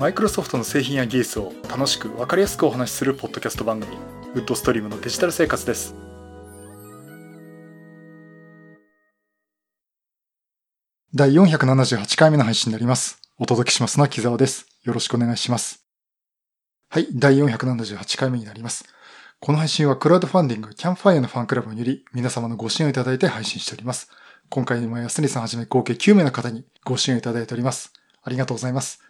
マイクロソフトの製品や技術を楽しく分かりやすくお話しするポッドキャスト番組ウッドストリームのデジタル生活です。第478回目の配信になります。お届けしますのは木澤です。よろしくお願いします。はい第478回目になります。この配信はクラウドファンディングキャンファイアのファンクラブにより皆様のご支援をいただいて配信しております。今回も安利さんはじめ合計9名の方にご支援をいただいております。ありがとうございます。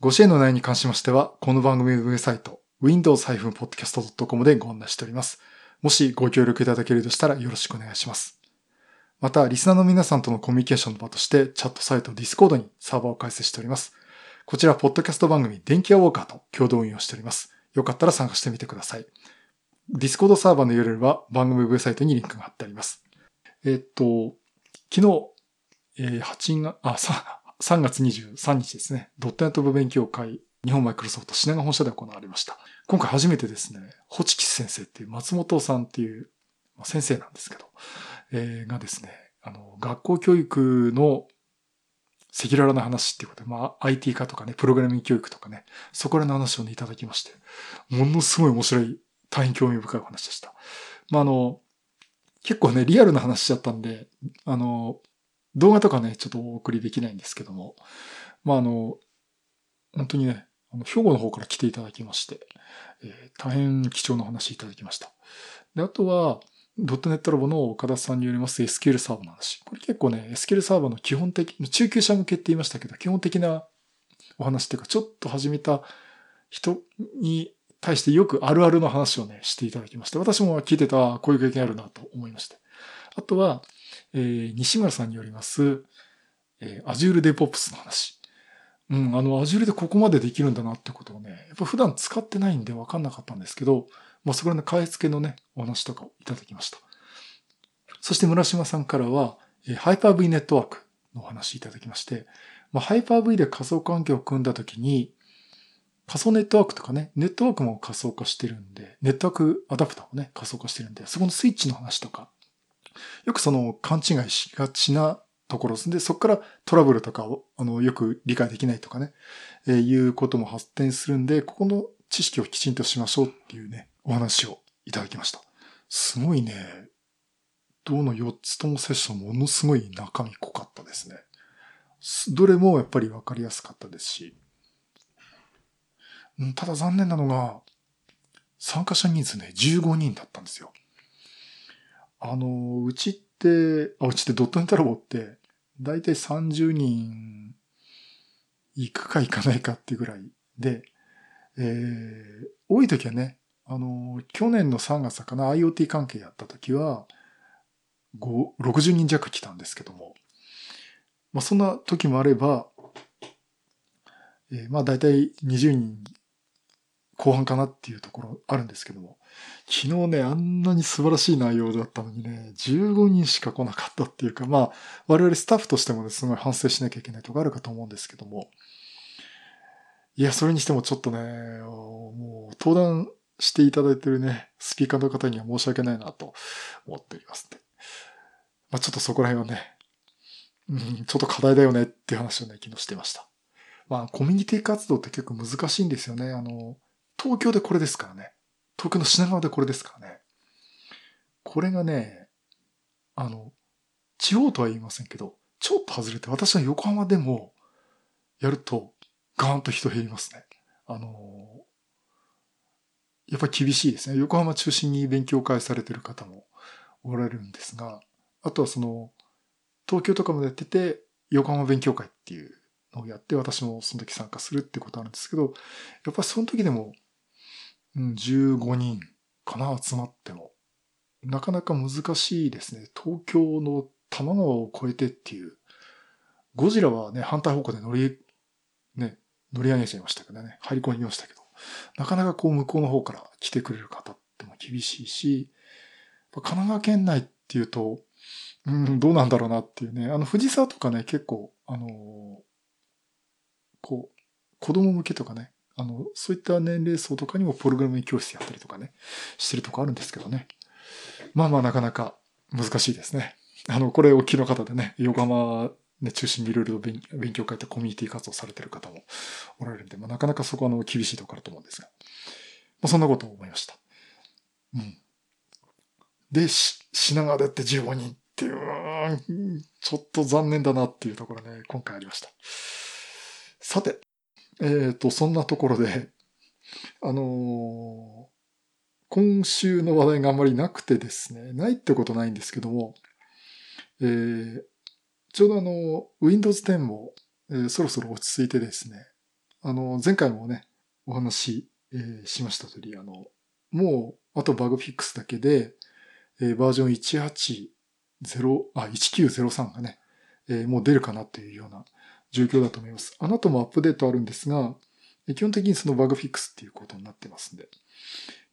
ご支援の内容に関しましては、この番組ウェブサイト、windows-podcast.com でご案内しております。もしご協力いただけるとしたらよろしくお願いします。また、リスナーの皆さんとのコミュニケーションの場として、チャットサイト Discord にサーバーを開設しております。こちら、ポッドキャスト番組、電気屋ウォーカーと共同運用しております。よかったら参加してみてください。Discord サーバーの URL は番組ウェブサイトにリンクが貼ってあります。えっと、昨日、えー、8月、あ、さ、3月23日ですね、ドットネット部勉強会、日本マイクロソフト品川本社で行われました。今回初めてですね、ホチキス先生っていう松本さんっていう先生なんですけど、えー、がですね、あの、学校教育の赤裸々な話っていうことで、まあ、IT 化とかね、プログラミング教育とかね、そこらの話をね、いただきまして、ものすごい面白い、大変興味深いお話でした。まあ、あの、結構ね、リアルな話しちゃったんで、あの、動画とかね、ちょっとお送りできないんですけども、まあ、あの、本当にね、あの兵庫の方から来ていただきまして、えー、大変貴重な話いただきました。で、あとは、ドットネットラボの岡田さんによります SQL サーバーの話。これ結構ね、SQL サーバーの基本的、中級者向けって言いましたけど、基本的なお話っていうか、ちょっと始めた人に対してよくあるあるの話をね、していただきまして、私も聞いてた、こういう経験あるなと思いまして。あとは、えー、西村さんによります、えー、Azure DevOps の話。うん、あの、Azure でここまでできるんだなってことをね、やっぱ普段使ってないんで分かんなかったんですけど、まあ、そこらの買い付けのね、お話とかをいただきました。そして村島さんからは、えー、Hyper-V ネットワークのお話いただきまして、まあ、Hyper-V で仮想環境を組んだときに、仮想ネットワークとかね、ネットワークも仮想化してるんで、ネットワークアダプターもね、仮想化してるんで、そこのスイッチの話とか、よくその勘違いしがちなところで、そこからトラブルとかを、あの、よく理解できないとかね、えー、いうことも発展するんで、ここの知識をきちんとしましょうっていうね、お話をいただきました。すごいね、どの4つともセッションものすごい中身濃かったですね。どれもやっぱりわかりやすかったですし、ただ残念なのが、参加者人数ね、15人だったんですよ。あの、うちって、あ、うちってドットネタラボって、だいたい30人行くか行かないかっていうぐらいで、えー、多い時はね、あの、去年の3月かな、IoT 関係やった時は、5、60人弱来たんですけども、まあそんな時もあれば、えー、まあ大体20人後半かなっていうところあるんですけども、昨日ね、あんなに素晴らしい内容だったのにね、15人しか来なかったっていうか、まあ、我々スタッフとしてもね、すごい反省しなきゃいけないとこあるかと思うんですけども、いや、それにしてもちょっとね、もう、登壇していただいてるね、スピーカーの方には申し訳ないなと思っておりますね。まあ、ちょっとそこら辺はね、うん、ちょっと課題だよねっていう話をね、昨日してました。まあ、コミュニティ活動って結構難しいんですよね。あの、東京でこれですからね。東京の品川でこれですからね。これがね、あの、地方とは言いませんけど、ちょっと外れて、私は横浜でもやるとガーンと人減りますね。あの、やっぱり厳しいですね。横浜中心に勉強会されてる方もおられるんですが、あとはその、東京とかもやってて、横浜勉強会っていうのをやって、私もその時参加するってことあるんですけど、やっぱりその時でも、15人かな、集まっても。なかなか難しいですね。東京の多摩川を越えてっていう。ゴジラはね、反対方向で乗り、ね、乗り上げちゃいましたけどね、入り込みましたけど、なかなかこう向こうの方から来てくれる方っても厳しいし、神奈川県内っていうと、うん、どうなんだろうなっていうね、あの、藤沢とかね、結構、あのー、こう、子供向けとかね、あの、そういった年齢層とかにもプログラミング教室やったりとかね、してるとこあるんですけどね。まあまあなかなか難しいですね。あの、これお聞きの方でね、横浜ね、中心にいろいろ勉強会ってコミュニティ活動されてる方もおられるんで、まあ、なかなかそこはあの厳しいところだと思うんですが、まあ、そんなことを思いました。うん。で、し、品川でって15人っていう、ちょっと残念だなっていうところね、今回ありました。さて、えっ、ー、と、そんなところで、あのー、今週の話題があんまりなくてですね、ないってことないんですけども、えー、ちょうどあの、Windows 10も、えー、そろそろ落ち着いてですね、あの、前回もね、お話し、えー、しました通り、あの、もう、あとバグフィックスだけで、えー、バージョン180、あ、1903がね、えー、もう出るかなっていうような状況だと思います。あなたもアップデートあるんですが、基本的にそのバグフィックスっていうことになってますんで。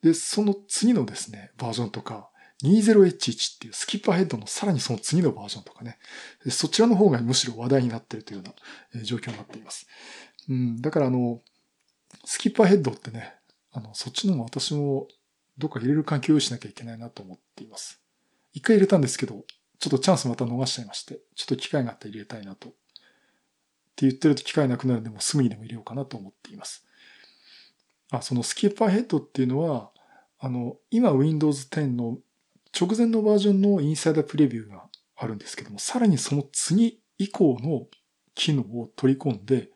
で、その次のですね、バージョンとか、20H1 っていうスキッパーヘッドのさらにその次のバージョンとかね、そちらの方がむしろ話題になってるというような状況になっています。うん、だからあの、スキッパーヘッドってね、あの、そっちのも私もどっか入れる環境を用意しなきゃいけないなと思っています。一回入れたんですけど、ちょっとチャンスまた逃しちゃいまして、ちょっと機会があったら入れたいなと。って言ってると機会なくなるんで、もうすぐにでも入れようかなと思っています。あ、そのスキッパーヘッドっていうのは、あの、今 Windows 10の直前のバージョンのインサイダープレビューがあるんですけども、さらにその次以降の機能を取り込んで、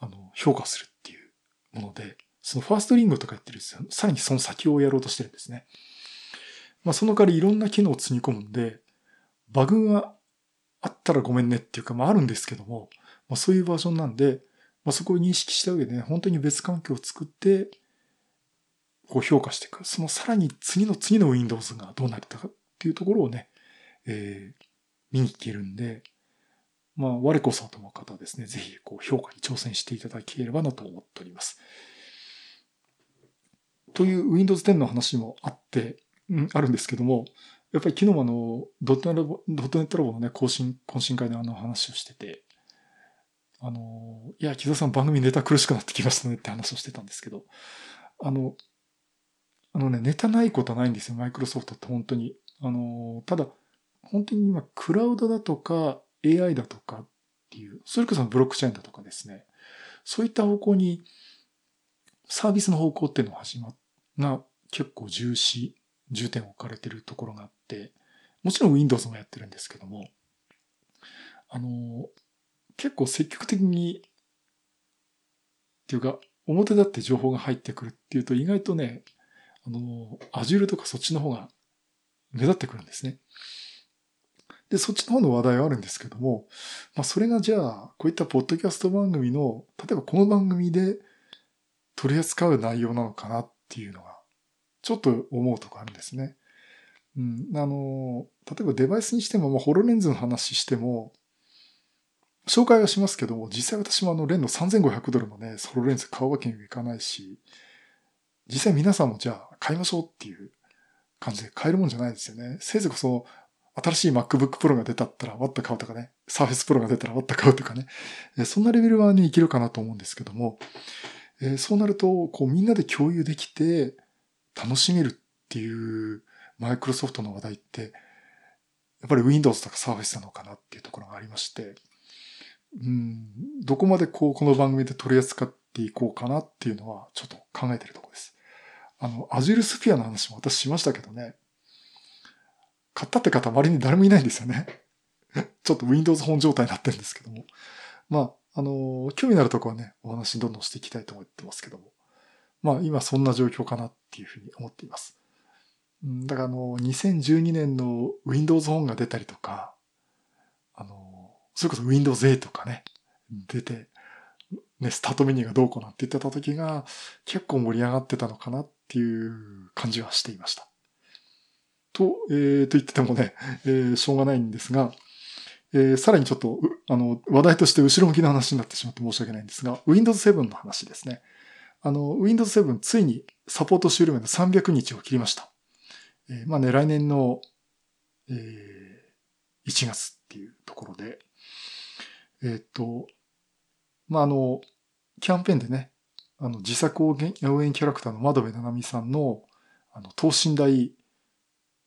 あの、評価するっていうもので、そのファーストリングとかやってるんですよ。さらにその先をやろうとしてるんですね。まあ、その代わりいろんな機能を積み込むんで、バグがあったらごめんねっていうか、まああるんですけども、まあそういうバージョンなんで、まあそこを認識した上でね、本当に別環境を作って、こう評価していく。そのさらに次の次の Windows がどうなったかっていうところをね、えー、見に行けるんで、まあ、我こそと思う方はですね、ぜひこう評価に挑戦していただければなと思っております。という Windows 10の話もあって、うん、あるんですけども、やっぱり昨日もあの、ドットネットラボのね、更新、懇親会であの話をしてて、あの、いや、木田さん番組ネタ苦しくなってきましたねって話をしてたんですけど、あの、あのね、ネタないことはないんですよ、マイクロソフトって本当に。あの、ただ、本当に今、クラウドだとか AI だとかっていう、それこそブロックチェーンだとかですね、そういった方向に、サービスの方向っていうのが始まっ、が結構重視、重点を置かれてるところがあって、もちろん Windows もやってるんですけども、あの、結構積極的に、っていうか、表立って情報が入ってくるっていうと意外とね、あの、Azure とかそっちの方が目立ってくるんですね。で、そっちの方の話題はあるんですけども、まあそれがじゃあ、こういったポッドキャスト番組の、例えばこの番組で取り扱う内容なのかなっていうのが、ちょっと思うとこあるんですね。うん、あの、例えばデバイスにしても、まあ、ホロレンズの話しても、紹介はしますけども、実際私もあの、レンの3500ドルのね、ホロレンズ買うわけにはいかないし、実際皆さんもじゃあ買いましょうっていう感じで買えるもんじゃないですよね。せいぜいこそ、新しい MacBook Pro が出たったらわっと買うとかね、Surface Pro が出たらわっと買うとかね、そんなレベルはね、いけるかなと思うんですけども、えそうなると、こうみんなで共有できて楽しめるっていうマイクロソフトの話題って、やっぱり Windows とか Surface なのかなっていうところがありまして、うん、どこまでこう、この番組で取り扱っていこうかなっていうのは、ちょっと考えてるとこです。あの、Azure Sphere の話も私しましたけどね。買ったって方周りに誰もいないんですよね。ちょっと Windows 本状態になってるんですけども。まあ、あの、興味のあるところはね、お話どんどんしていきたいと思ってますけども。まあ、今そんな状況かなっていうふうに思っています。だからあの、2012年の Windows 本が出たりとか、それこそ Windows 8とかね、出て、ね、スタートメニューがどうこうなんて言ってた時が結構盛り上がってたのかなっていう感じはしていました。と、えー、と言っててもね、えー、しょうがないんですが、えー、さらにちょっと、あの、話題として後ろ向きの話になってしまって申し訳ないんですが、Windows 7の話ですね。あの、Windows 7ついにサポート終了まで300日を切りました。えー、まあね、来年の、えー、1月っていうところで、え、っと、まあ、あの、キャンペーンでね、あの、自作応援キャラクターの窓辺七海さんの、あの、等身大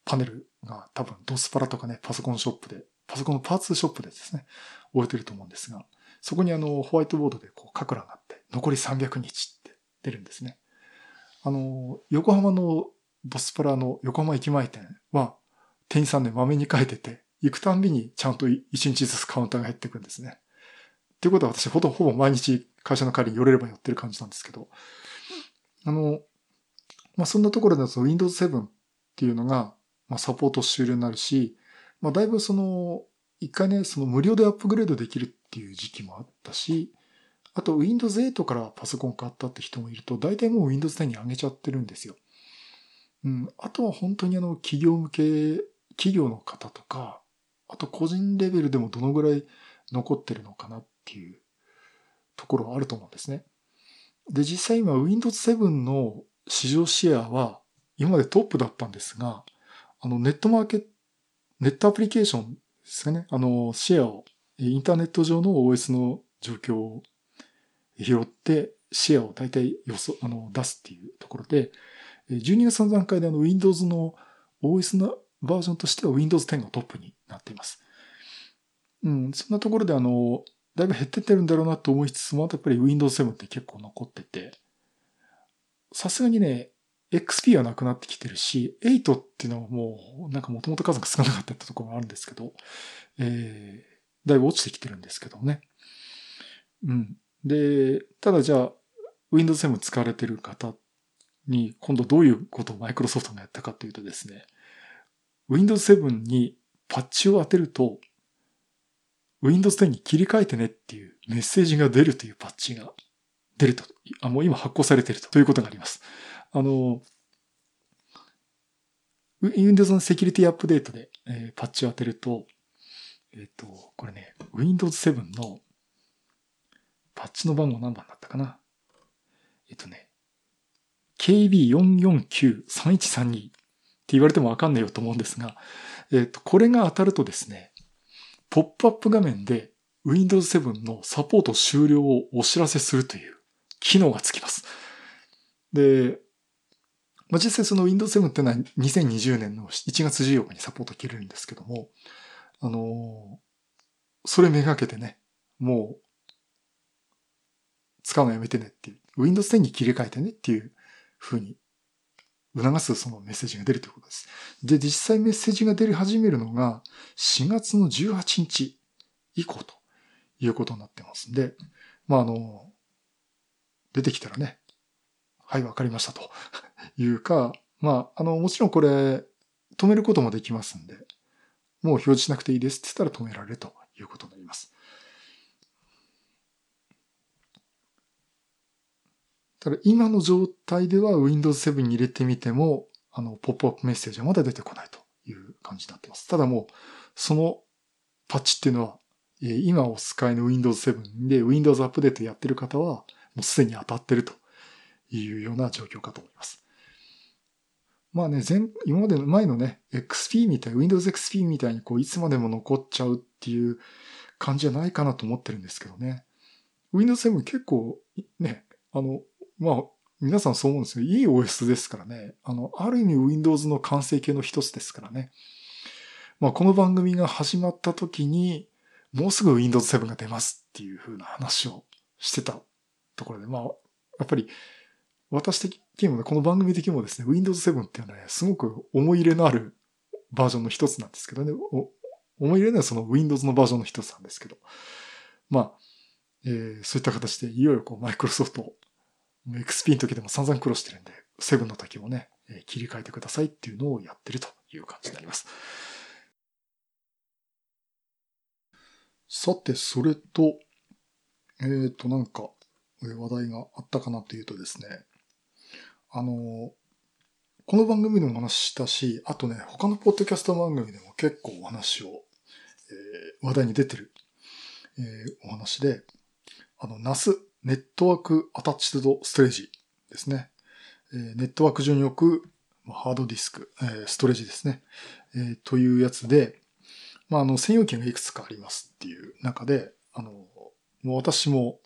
パネルが多分ドスパラとかね、パソコンショップでパソコンのパーツショップでですね、置いてると思うんですが、そこにあの、ホワイトボードでこう、書く欄があって、残り300日って出るんですね。あの、横浜のボスプラの横浜駅前店は、店員さんね、まめに書いてて、行くたんびにちゃんと1日ずつカウンターが減っていくんですね。っていうことは私ほぼほぼ毎日会社の帰りに寄れれば寄ってる感じなんですけど、あの、まあ、そんなところだと Windows 7っていうのが、まあ、サポート終了になるし、まあ、だいぶその、一回ね、その無料でアップグレードできるっていう時期もあったし、あと Windows 8からパソコン買ったって人もいると、大体もう Windows 10に上げちゃってるんですよ。うん。あとは本当にあの、企業向け、企業の方とか、あと個人レベルでもどのぐらい残ってるのかなっていうところはあると思うんですね。で、実際今 Windows 7の市場シェアは今までトップだったんですが、あのネットマーケット、ネットアプリケーションですかね、あのシェアを、インターネット上の OS の状況を拾ってシェアを大体予想、あの出すっていうところで、12月の段階であの Windows の OS のバージョンとしては Windows 10がトップになっています。うん、そんなところであの、だいぶ減ってってるんだろうなと思いつつも、あとやっぱり Windows 7って結構残ってて、さすがにね、XP はなくなってきてるし、8っていうのはもう、なんかもともと数が少なかったってところがあるんですけど、えー、だいぶ落ちてきてるんですけどね。うん。で、ただじゃあ、Windows 7使われてる方に、今度どういうことをマイクロソフトがやったかというとですね、Windows 7にパッチを当てると、Windows 10に切り替えてねっていうメッセージが出るというパッチが出ると。あ、もう今発行されてるということがあります。あの、Windows のセキュリティアップデートで、えー、パッチを当てると、えっ、ー、と、これね、Windows 7のパッチの番号何番だったかなえっ、ー、とね、KB4493132 って言われてもわかんないよと思うんですが、えっ、と、これが当たるとですね、ポップアップ画面で Windows 7のサポート終了をお知らせするという機能がつきます。で、まあ、実際その Windows 7ってのは2020年の1月14日にサポート切れるんですけども、あのそれめがけてね、もう、使うのやめてねっていう、Windows 10に切り替えてねっていう風に促すそのメッセージが出るということです。で、実際メッセージが出始めるのが4月の18日以降ということになってますんで、まあ、あの、出てきたらね、はい、わかりましたというか、まあ、あの、もちろんこれ、止めることもできますんで、もう表示しなくていいですって言ったら止められるということになります。ただ今の状態では Windows 7に入れてみても、あの、ポップアップメッセージはまだ出てこないという感じになってます。ただもう、そのパッチっていうのはえ、今お使いの Windows 7で Windows アップデートやってる方は、もうすでに当たってるというような状況かと思います。まあね、前、今までの前のね、XP みたい、Windows XP みたいにこう、いつまでも残っちゃうっていう感じじゃないかなと思ってるんですけどね。Windows 7結構、ね、あの、まあ、皆さんそう思うんですよ。いい OS ですからね。あの、ある意味 Windows の完成形の一つですからね。まあ、この番組が始まった時に、もうすぐ Windows 7が出ますっていう風な話をしてたところで、まあ、やっぱり、私的にもね、この番組的にもですね、Windows 7っていうのはね、すごく思い入れのあるバージョンの一つなんですけどね、思い入れのはその Windows のバージョンの一つなんですけど、まあ、えー、そういった形でいよいよこう、マイクロソフト XP の時でも散々苦労してるんで、7の時もね、切り替えてくださいっていうのをやってるという感じになります。さて、それと、えっ、ー、と、なんか、話題があったかなというとですね、あの、この番組でも話したし、あとね、他のポッドキャスト番組でも結構お話を、えー、話題に出てる、えー、お話で、あの、NAS ネットワークアタッチドストレージですね。ネットワーク上に置くハードディスク、ストレージですね。というやつで、まあ、あの、専用機がいくつかありますっていう中で、あの、もう私も、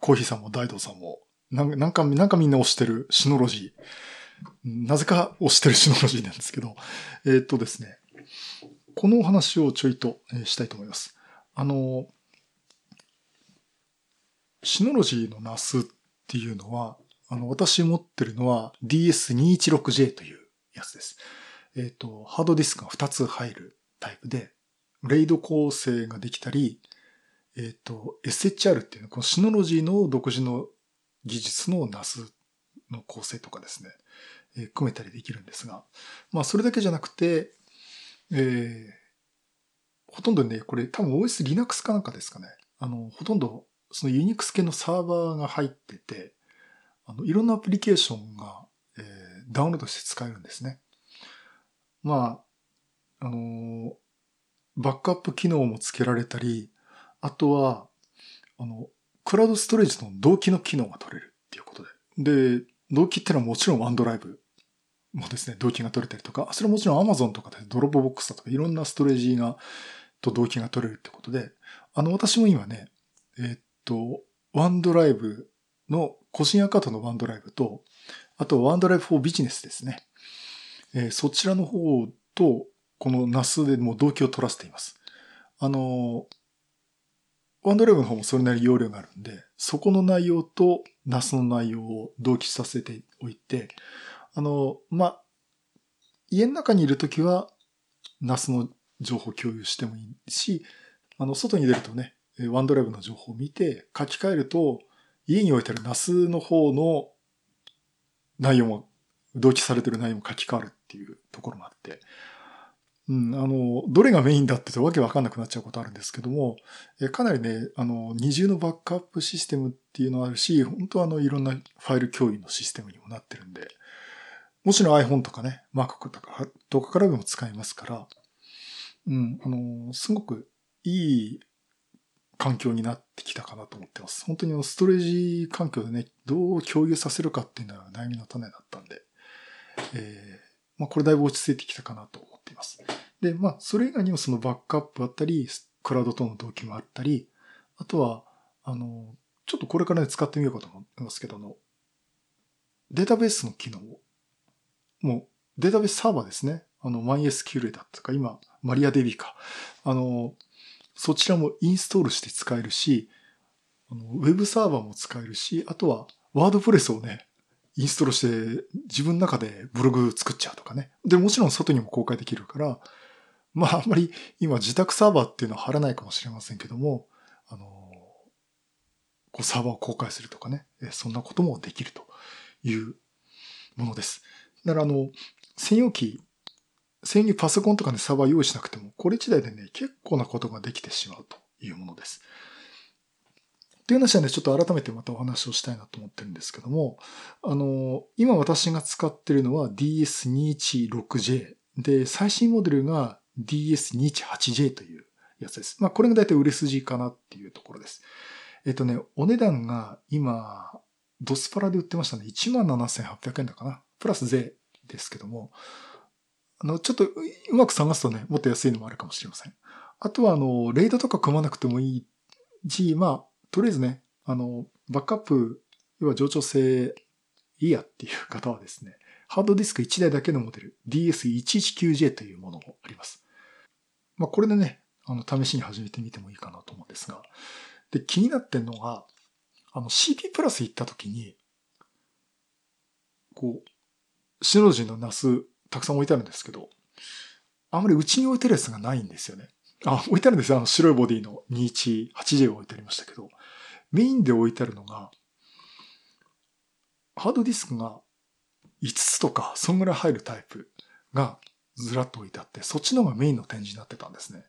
コーヒーさんも大道さんも、なんか、なんかみんな押してるシノロジー。なぜか押してるシノロジーなんですけど、え、っとですね、このお話をちょいとしたいと思います。あの、シノロジーの NAS っていうのは、あの、私持ってるのは DS216J というやつです。えっ、ー、と、ハードディスクが2つ入るタイプで、レイド構成ができたり、えっ、ー、と、SHR っていうのは、このシノロジーの独自の技術の NAS の構成とかですね、えー、組めたりできるんですが、まあ、それだけじゃなくて、えー、ほとんどね、これ多分 OS Linux かなんかですかね。あの、ほとんどその Unix 系のサーバーが入ってて、あの、いろんなアプリケーションが、えー、ダウンロードして使えるんですね。まあ、あの、バックアップ機能も付けられたり、あとは、あの、クラウドストレージの同期の機能が取れるっていうことで。で、同期ってのはもちろん OneDrive もですね、同期が取れたりとか、それもちろん Amazon とかで Dropbox だとかいろんなストレージが、と同期が取れるってことで、あの、私も今ね、えー、っと、 OneDrive の個人アカウントの OneDrive と、あとワンドライブフォービジネスですね。えー、そちらの方と、この NAS でも同期を取らせています。あの、ワンドライブの方もそれなり容量があるんで、そこの内容と NAS の内容を同期させておいて、あの、まあ、家の中にいるときは NAS の情報共有してもいいし、あの、外に出るとね、ワンドライブの情報を見て書き換えると、家に置いてある NAS の方の内容も、同期されてる内容も書き換わるっていうところもあって、うん、あの、どれがメインだってわけわかんなくなっちゃうことあるんですけども、えかなりね、あの、二重のバックアップシステムっていうのがあるし、本当あの、いろんなファイル共有のシステムにもなってるんで、もちろん iPhone とかね、Mac とか、とかからでも使えますから、うん、あの、すごくいい環境になってきたかなと思ってます。本当にストレージ環境でね、どう共有させるかっていうのは悩みの種だったんで、えー、まあこれだいぶ落ち着いてきたかなと思っています。で、まあそれ以外にもそのバックアップあったり、クラウドとの同期もあったり、あとは、あの、ちょっとこれからね使ってみようかと思いますけどの、データベースの機能、もうデータベースサーバーですね。あの、MySQL だとか、今、マリア DB か。あの、そちらもインストールして使えるし、あのウェブサーバーも使えるし、あとはワードプレスをね、インストールして自分の中でブログ作っちゃうとかね。で、もちろん外にも公開できるから、まああんまり今自宅サーバーっていうのは貼らないかもしれませんけども、あの、こうサーバーを公開するとかね、そんなこともできるというものです。だからあの、専用機専用パソコンとかね、サーバー用意しなくても、これ自体でね、結構なことができてしまうというものです。という話はね、ちょっと改めてまたお話をしたいなと思ってるんですけども、あの、今私が使ってるのは DS216J で、最新モデルが DS218J というやつです。まあ、これが大体売れ筋かなっていうところです。えっとね、お値段が今、ドスパラで売ってましたね。17,800円だかな。プラス税ですけども、あの、ちょっとうまく探すとね、もっと安いのもあるかもしれません。あとは、あの、レイドとか組まなくてもいいし、まあ、とりあえずね、あの、バックアップ、要は冗長性いいやっていう方はですね、ハードディスク1台だけのモデル、DS119J というものもあります。まあ、これでね、あの、試しに始めてみてもいいかなと思うんですが、で、気になってんのが、あの、CP プラス行った時に、こう、シノジーの NAS たくさん置いてあるんですけど、あんまりうちに置いてるやつがないんですよね。あ、置いてあるんですよ。あの白いボディの 218J が置いてありましたけど、メインで置いてあるのが、ハードディスクが5つとか、そんぐらい入るタイプがずらっと置いてあって、そっちの方がメインの展示になってたんですね。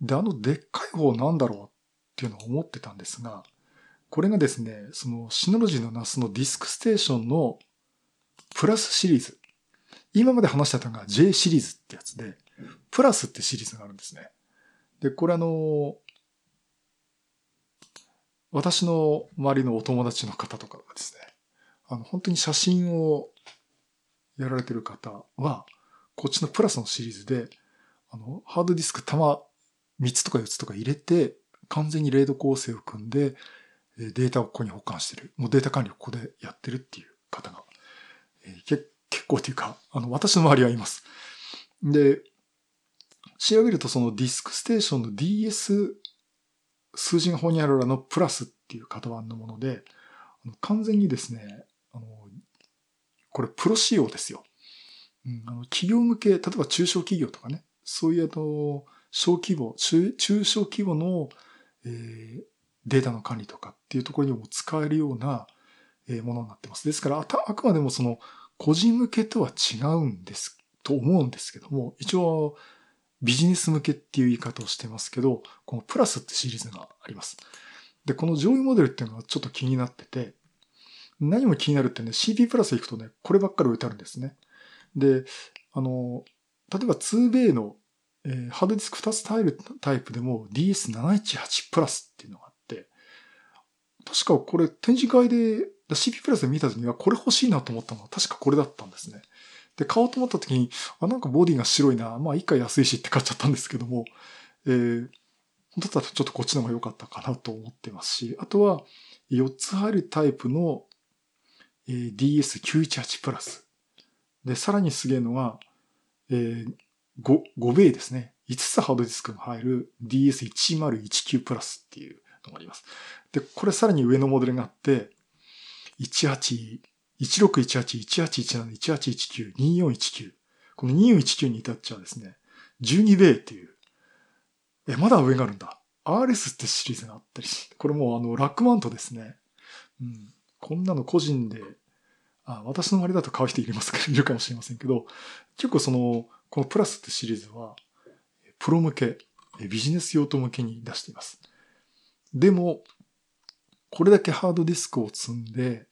で、あのでっかい方なんだろうっていうのを思ってたんですが、これがですね、そのシノロジーの NAS のディスクステーションのプラスシリーズ。今まで話してたのが J シリーズってやつで、プラスってシリーズがあるんですね。で、これあの、私の周りのお友達の方とかがですね、あの、本当に写真をやられてる方は、こっちのプラスのシリーズで、あの、ハードディスク玉3つとか4つとか入れて、完全にレード構成を組んで、データをここに保管してる。もうデータ管理をここでやってるっていう方が、えー、結構というか、あの、私の周りはいます。で、調べるとそのディスクステーションの DS 数字がホニャララのプラスっていう型番のもので、完全にですね、あの、これプロ仕様ですよ。うん、あの企業向け、例えば中小企業とかね、そういうあの、小規模、中中小規模の、えー、データの管理とかっていうところにも使えるような、え、ものになってます。ですからあ、あくまでもその、個人向けとは違うんです、と思うんですけども、一応、ビジネス向けっていう言い方をしてますけど、このプラスってシリーズがあります。で、この上位モデルっていうのはちょっと気になってて、何も気になるってね、CP プラス行くとね、こればっかり置いてあるんですね。で、あの、例えば 2bay の、えー、ハードディスク2つタイルタイプでも DS718 プラスっていうのがあって、確かこれ展示会で CP プラスで見た時にはこれ欲しいなと思ったのは確かこれだったんですね。で、買おうと思った時に、あ、なんかボディが白いな、まあ一回安いしって買っちゃったんですけども、えー、だったらちょっとこっちの方が良かったかなと思ってますし、あとは4つ入るタイプの、えー、DS918 プラス。で、さらにすげえのが、えー、5、5米ですね。5つハードディスクが入る DS1019 プラスっていうのがあります。で、これさらに上のモデルがあって、18、1618、1817、1819、2419。この2419に至っちゃうですね、12米っていう。え、まだ上があるんだ。RS ってシリーズがあったりしこれもうあの、ラックマントですね。うん。こんなの個人であ私の周りだと買う人いますか？いるかもしれませんけど、結構その、このプラスってシリーズは、プロ向け、ビジネス用途向けに出しています。でも、これだけハードディスクを積んで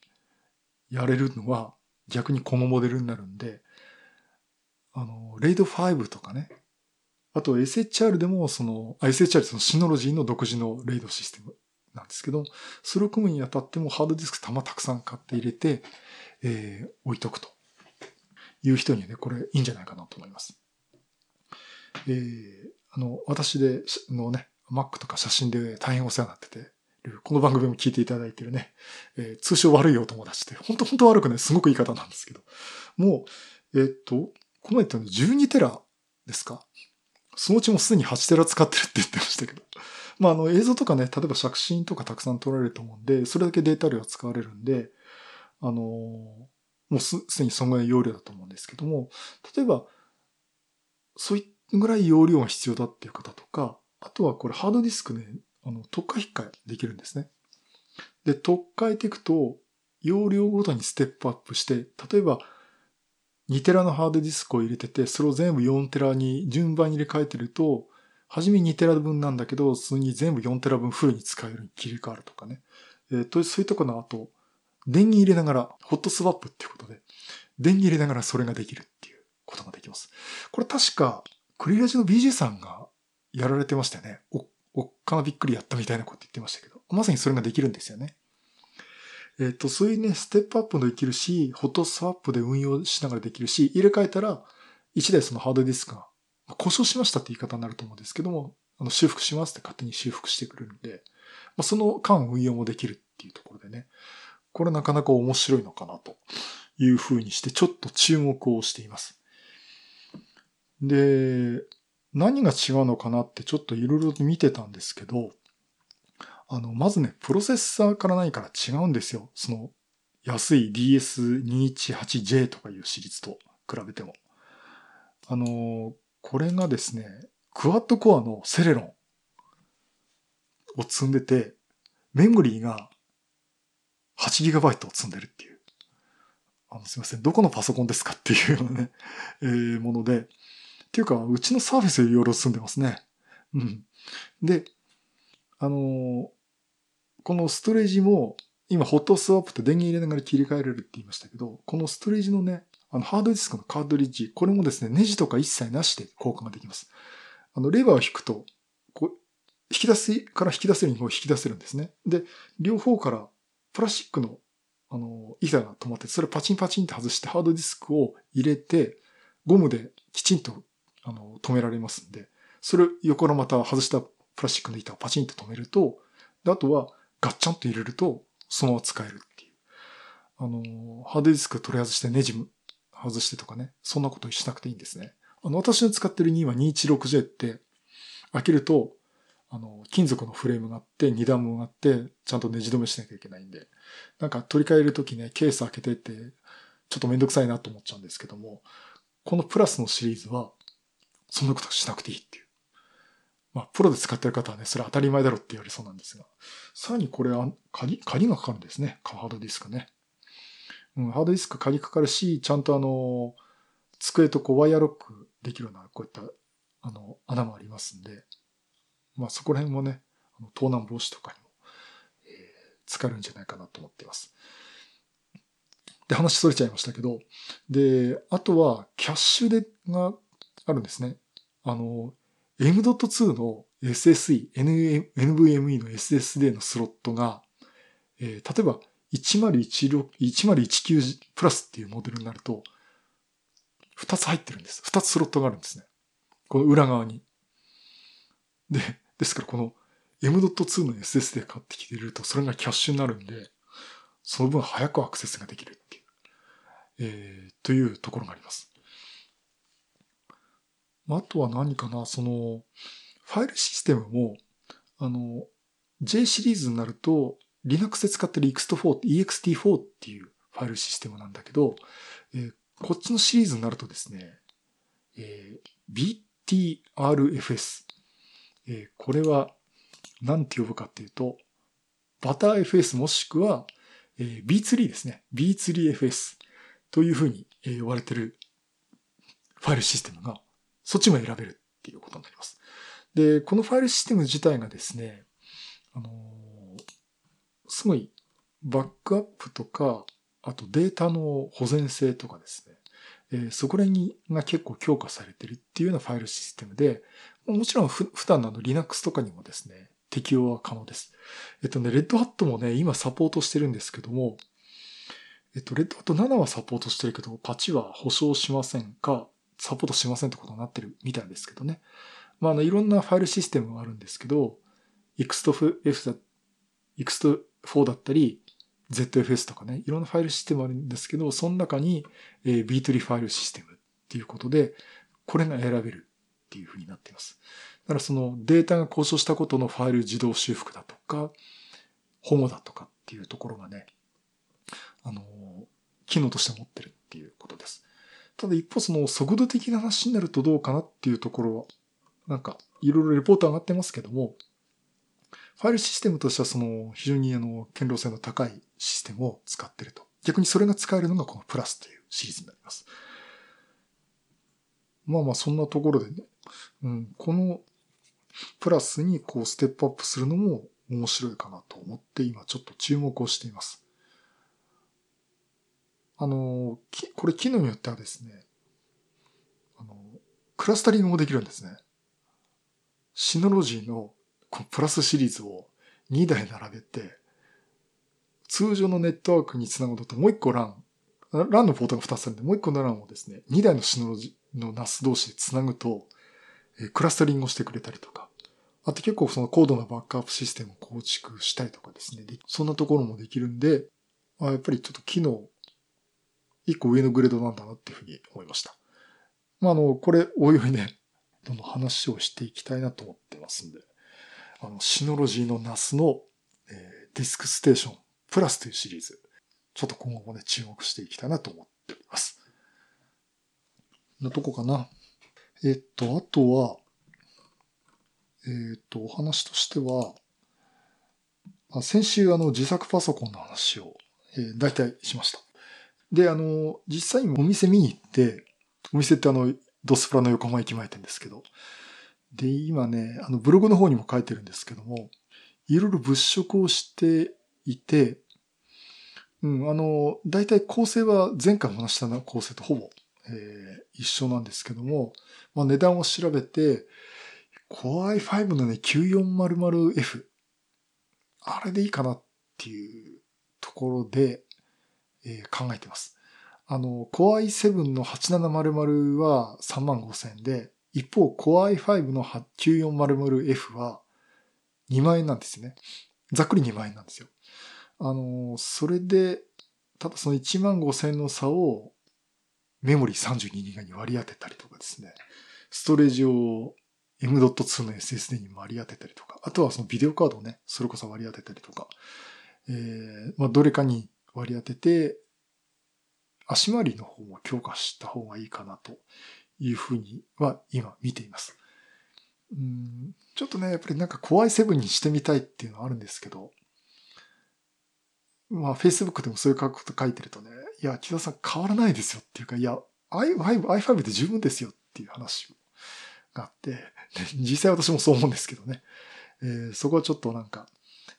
やれるのは逆にこのモデルになるんで、あの、レイド5とかね、あと SHR でもその、SHR そのシノロジーの独自のレイドシステムなんですけど、それを組むにあたってもハードディスク玉たくさん買って入れて、えー、置いとくという人にはね、これいいんじゃないかなと思います。えー、あの、私で、のね、Mac とか写真で大変お世話になってて、この番組も聞いていただいてるね、えー、通称悪いお友達って、本当本当悪くね、すごくいい方なんですけど、もう、えー、っと、この人の12テラですか？そのうちもすでに8テラ使ってるって言ってましたけど。まあ、あの、映像とかね、例えば写真とかたくさん撮られると思うんで、それだけデータ量が使われるんで、あの、もうすでにそのぐらい容量だと思うんですけども、例えば、そういったぐらい容量が必要だっていう方とか、あとはこれハードディスクね、あの、特化引っ換えできるんですね。で、特化えていくと、容量ごとにステップアップして、例えば、2テラのハードディスクを入れてて、それを全部4テラに順番に入れ替えてると、はじめ2テラ分なんだけど、次に全部4テラ分フルに使えるように切り替わるとかね。えー、とそういうとこの後、電源入れながら、ホットスワップっていうことで、電源入れながらそれができるっていうことができます。これ確か、クリラジの BG さんがやられてましたよね。お、おっかなびっくりやったみたいなこと言ってましたけど、まさにそれができるんですよね。えっ、ー、と、そういうね、ステップアップもできるし、ホットスワップで運用しながらできるし、入れ替えたら、1台そのハードディスクが、故障しましたって言い方になると思うんですけども、あの修復しますって勝手に修復してくれるんで、まあ、その間運用もできるっていうところでね、これなかなか面白いのかなというふうにしてちょっと注目をしています。で、何が違うのかなってちょっといろいろ見てたんですけど、あの、まずね、プロセッサーから何から違うんですよ。その、安い DS218J とかいうシリーズと比べても。あの、これがですね、クワッドコアのセレロンを積んでて、メモリーが 8GB を積んでるっていう。あの、すいません。どこのパソコンですかっていうようなね、えー、もので。っていうか、うちのサーフェスより容量積んでますね。うん。で、あのー、このストレージも、今、ホットスワップと電源入れながら切り替えられるって言いましたけど、このストレージのね、あの、ハードディスクのカードリッジ、これもですね、ネジとか一切なしで交換ができます。あの、レバーを引くと、こう、引き出すから引き出せるにも引き出せるんですね。で、両方からプラスチックの、あの、板が止まって、それパチンパチンって外してハードディスクを入れて、ゴムできちんと、あの、止められますんで、それ横からまた外したプラスチックの板をパチンと止めると、であとはガッチャンと入れると、そのまま使えるっていう。あの、ハードディスク取り外してネジ外してとかね、そんなことしなくていいんですね。あの、私の使ってる2は 216J って、開けると、あの、金属のフレームがあって、二段もあって、ちゃんとネジ止めしなきゃいけないんで、なんか取り替えるときね、ケース開けてって、ちょっとめんどくさいなと思っちゃうんですけども、このプラスのシリーズは、そんなことしなくていいっていう。まあ、プロで使ってる方はね、それ当たり前だろって言われそうなんですが、さらにこれは、鍵、鍵がかかるんですね。ハードディスクね。うん、ハードディスク鍵かかるし、ちゃんとあの、机とこうワイヤーロックできるような、こういった、あの、穴もありますんで、まあそこら辺もね、あの盗難防止とかにも、えー、使えるんじゃないかなと思っています。で、話それちゃいましたけど、で、あとは、キャッシュでがあるんですね。あの、M.2 の SSE、NVMe の SSD のスロットが、えー、例えば1019プラスっていうモデルになると、2つ入ってるんです。2つスロットがあるんですね。この裏側に。で、ですからこの M.2 の SSD 買ってきてると、それがキャッシュになるんで、その分早くアクセスができるっていう、えー、というところがあります。あとは何かな、その、ファイルシステムも、あの、J シリーズになると、Linux で使ってる ext4、ext4 っていうファイルシステムなんだけど、えー、こっちのシリーズになるとですね、えー、BTRFS。えー、これは、何て呼ぶかっていうと、バター FS もしくは、えー、B3 ですね。B3FS というふうに呼ばれてるファイルシステムが、そっちも選べるっていうことになります。で、このファイルシステム自体がですね、あの、すごいバックアップとか、あとデータの保全性とかですね、えー、そこら辺が結構強化されてるっていうようなファイルシステムで、もちろん普段の Linux とかにもですね、適用は可能です。えっとね、レッドハットもね、今サポートしてるんですけども、えっと、レッドハット7はサポートしてるけど、パチは保証しませんか、サポートしませんってことになってるみたいですけどね。まあ、あの、いろんなファイルシステムがあるんですけど、ext4 だったり、ZFS とかね、いろんなファイルシステムあるんですけど、その中に、えー、B3 ファイルシステムっていうことで、これが選べるっていうふうになっています。だからそのデータが交渉したことのファイル自動修復だとか、保護だとかっていうところがね、あの、機能として持ってるっていうことです。ただ一方その速度的な話になるとどうかなっていうところは、なんかいろいろレポート上がってますけども、ファイルシステムとしてはその非常にあの、堅牢性の高いシステムを使ってると。逆にそれが使えるのがこのプラスというシリーズになります。まあまあそんなところでね、うん、このプラスにこうステップアップするのも面白いかなと思って今ちょっと注目をしています。あの、これ機能によってはですね、あの、クラスタリングもできるんですね。シノロジーのこのプラスシリーズを2台並べて、通常のネットワークにつなぐともう1個 LAN、LAN のポートが2つあるんで、もう1個の LAN をですね、2台のシノロジーの NAS 同士でつなぐと、えクラスタリングをしてくれたりとか、あと結構その高度なバックアップシステムを構築したりとかですね、そんなところもできるんで、あやっぱりちょっと機能、一個上のグレードなんだなっていうふうに思いました。まあ、あの、これ、おいおいね、どんどん話をしていきたいなと思ってますんで、あの、 Synology の NAS の、えー、 DiskStation Plus というシリーズ、ちょっと今後もね、注目していきたいなと思っております。なとこかな。えっと、あとは、えっと、お話としては、先週あの自作パソコンの話を、えー、大体しました。で、あの、実際にお店見に行って、お店ってあの、ドスプラの横浜駅前店ですけど、で、今ね、あの、ブログの方にも書いてるんですけども、いろいろ物色をしていて、うん、あの、大体構成は前回お話した構成とほぼ、えー、一緒なんですけども、まあ、値段を調べて、Core i5 のね、9400F。あれでいいかなっていうところで、えー、考えてます。あの、Core i7 の8700は3万5000円で、一方 Core i5 の 9400F は2万円なんですね。ざっくり2万円なんですよ。あの、それで、ただその1万5000円の差をメモリー 32GB に割り当てたりとかですね、ストレージを M.2 の SSD に割り当てたりとか、あとはそのビデオカードをね、それこそ割り当てたりとか、えー、まあ、どれかに割り当てて、足回りの方も強化した方がいいかなというふうには今見ています。うんちょっとね、やっぱりなんか怖いセブンにしてみたいっていうのはあるんですけど、まあ Facebook でもそういうこと書いてるとね、いや、木田さん変わらないですよっていうか、いや、i5、i5 で十分ですよっていう話があって、実際私もそう思うんですけどね。えー、そこはちょっとなんか、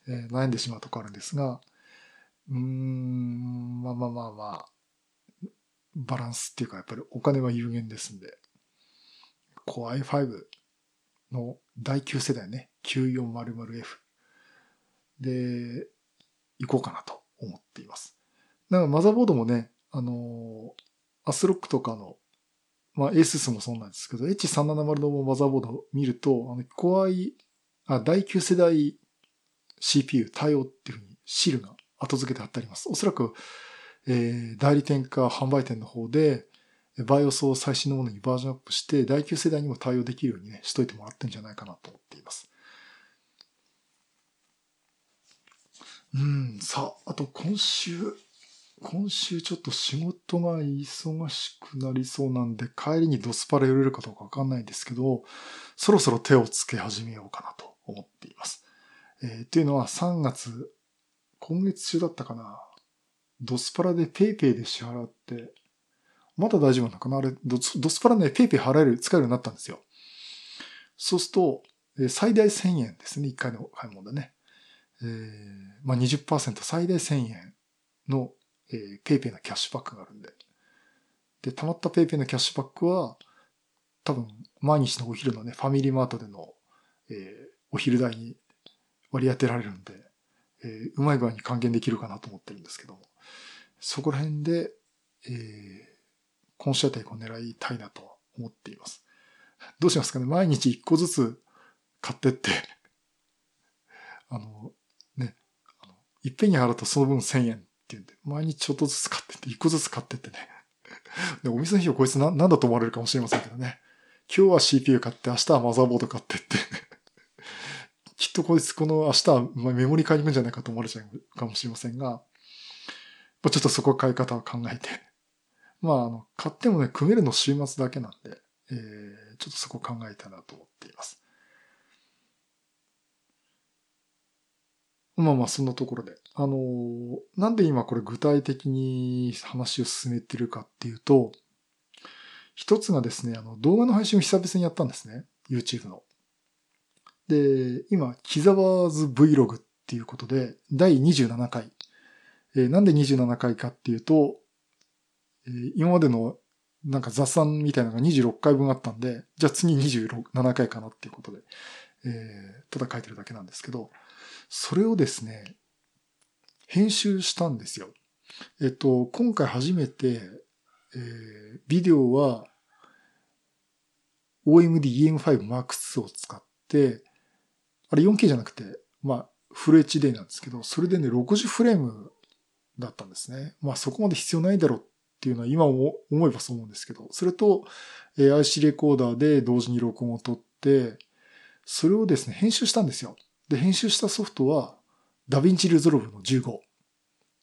えー、悩んでしまうとこあるんですが、うーん、まあまあまあまあ、バランスっていうかやっぱりお金は有限ですんで、Core i5 の第9世代ね、9400F で、行こうかなと思っています。だかマザーボードもね、あのアスロックとかの、まあ、ASUS もそうなんですけど、H370 のマザーボードを見ると、あの、Core i、あ、第9世代 CPU 対応っていうふうにシールが後付けて貼ってあります。おそらく、えー、代理店か販売店の方で、バイオスを最新のものにバージョンアップして、第9世代にも対応できるようにね、しといてもらってんじゃないかなと思っています。うん、さあ、あと今週、今週ちょっと仕事が忙しくなりそうなんで、帰りにドスパラ寄れるかどうかわかんないんですけど、そろそろ手をつけ始めようかなと思っています。えー、というのは3月、今月中だったかな。ドスパラで PayPay で支払って、まだ大丈夫なのかな？あれ、ドスパラね、PayPay 払える、使えるようになったんですよ。そうすると、最大1000円ですね、1回の買い物でね。えー、まあ20%最大1000円の、えー、PayPay のキャッシュバックがあるんで。で、溜まった PayPay のキャッシュバックは、多分、毎日のお昼のね、ファミリーマートでの、えー、お昼代に割り当てられるんで、えー、うまい具合に還元できるかなと思ってるんですけども、そこら辺で、えー、今週あたりを狙いたいなと思っています。どうしますかね？毎日一個ずつ買ってって あの、ね、あの、いっぺんに払うとその分1000円っていうんで、毎日ちょっとずつ買ってって、一個ずつ買ってってね。で、お店の人こいつな、なんだと思われるかもしれませんけどね。今日は CPU 買って、明日はマザーボード買ってってきっとこいつこの明日はメモリ買いに行くんじゃないかと思われちゃうかもしれませんが、ちょっとそこ買い方を考えて まあ、あの、買ってもね、組めるの週末だけなんで、えー、ちょっとそこ考えたいなと思っています。まあまあ、そんなところで。あのー、なんで今これ具体的に話を進めてるかっていうと、一つがですね、あの、動画の配信を久々にやったんですね。YouTube の。で、今、キザワーズ Vlog っていうことで、第27回。えー、なんで27回かっていうと、え今までのなんか雑談みたいなのが26回分あったんで、じゃあ次27回かなっていうことで、えー、ただ書いてるだけなんですけど、それをですね、編集したんですよ。えっと、今回初めて、えー、ビデオは OMD EM5 Mark II を使って、あれ 4K じゃなくて、まあ、フル HD なんですけど、それでね、60フレームだったんですね。まあそこまで必要ないだろうっていうのは今思えばそう思うんですけど、それと、え IC レコーダーで同時に録音を取って、それをですね、編集したんですよ。で、編集したソフトは、DaVinci Resolve の15。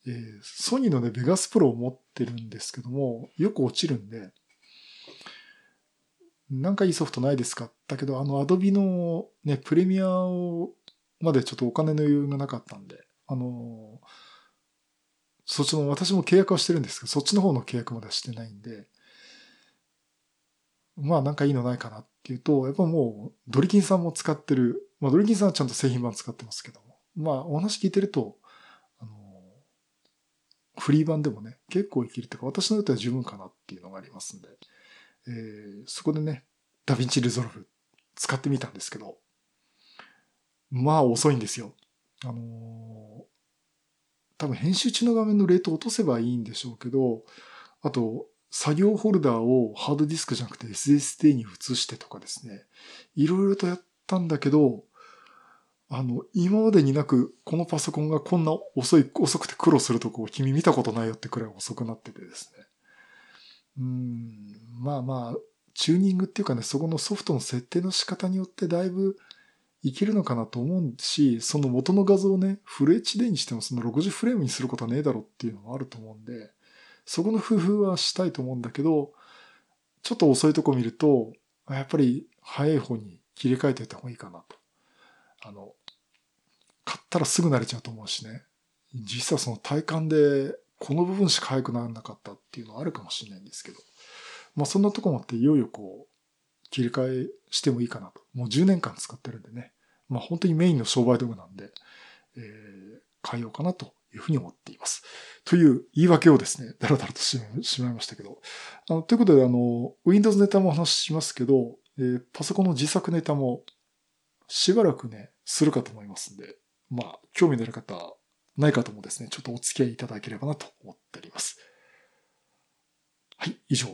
えー、 Sony のね、 Vegas Pro を持ってるんですけども、よく落ちるんで、なんかいいソフトないですか？だけど、あの、 Adobe のね、プレミアを、までちょっとお金の余裕がなかったんで、あのそっちの、私も契約はしてるんですけど、そっちの方の契約まではしてないんで、まあなんかいいのないかなっていうと、やっぱもうドリキンさんも使ってる、まあドリキンさんはちゃんと製品版使ってますけども、まあお話聞いてると、あの、フリー版でもね、結構いけるっていうか、私の用途では十分かなっていうのがありますんで、えー、そこでね、 DaVinci Resolve 使ってみたんですけど、まあ遅いんですよ。あの多分編集中の画面のレート落とせばいいんでしょうけど、あと、作業フォルダーをハードディスクじゃなくて SSD に移してとかですね。いろいろとやったんだけど、あの、今までになく、このパソコンがこんな遅い、遅くて苦労するとこを君見たことないよってくらい遅くなっててですね。うん、まあまあ、チューニングっていうかね、そこのソフトの設定の仕方によってだいぶいけるのかなと思うし、その元の画像をね、フル HD にしてもその60フレームにすることはねえだろっていうのもあると思うんで、そこの工夫はしたいと思うんだけど、ちょっと遅いとこ見ると、やっぱり早い方に切り替えておいた方がいいかなと。あの、買ったらすぐ慣れちゃうと思うしね。実はその体感でこの部分しか早くならなかったっていうのはあるかもしれないんですけど。まあそんなとこもあっていよいよこう切り替えしてもいいかなと。もう10年間使ってるんでね。まあ本当にメインの商売道具なんで、えー、変えようかなというふうに思っています。という言い訳をですね、だらだらとしてしまいましたけど。あのということで、あの、Windows ネタもお話ししますけど、えー、パソコンの自作ネタもしばらくね、するかと思いますんで、まあ、興味のある方、ない方もですね、ちょっとお付き合いいただければなと思っております。はい、以上、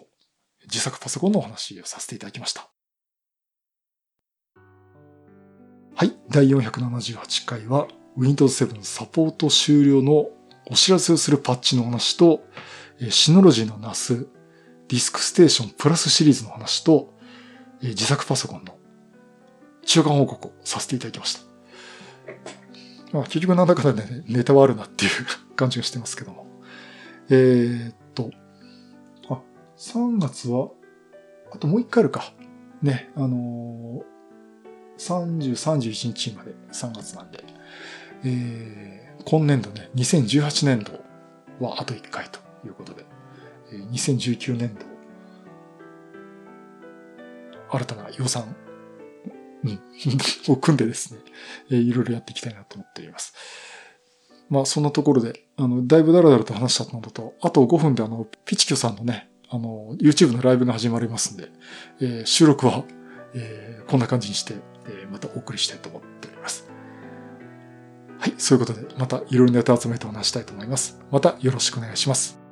自作パソコンのお話をさせていただきました。はい、第478回は Windows 7サポート終了のお知らせをするパッチの話と、 Synology の NAS、 DiskStation Plus シリーズの話と、自作パソコンの中間報告をさせていただきました。まあ、結局なんだかんだね、ネタはあるなっていう感じがしてますけども。えー、っと、あ、3月は、あともう一回あるか。ね、あのー、30、31日まで3月なんで、えー、今年度ね、2018年度はあと1回ということで、えー、2019年度、新たな予算うん、を組んでですね、えー、いろいろやっていきたいなと思っています。まあ、そんなところで、あの、だいぶダラダラと話したのと、あと5分であの、ピチキョさんのね、あの、YouTube のライブが始まりますんで、えー、収録は、えー、こんな感じにして、えー、またお送りしたいと思っております。はい、そういうことで、またいろいろネタ集めてお話したいと思います。またよろしくお願いします。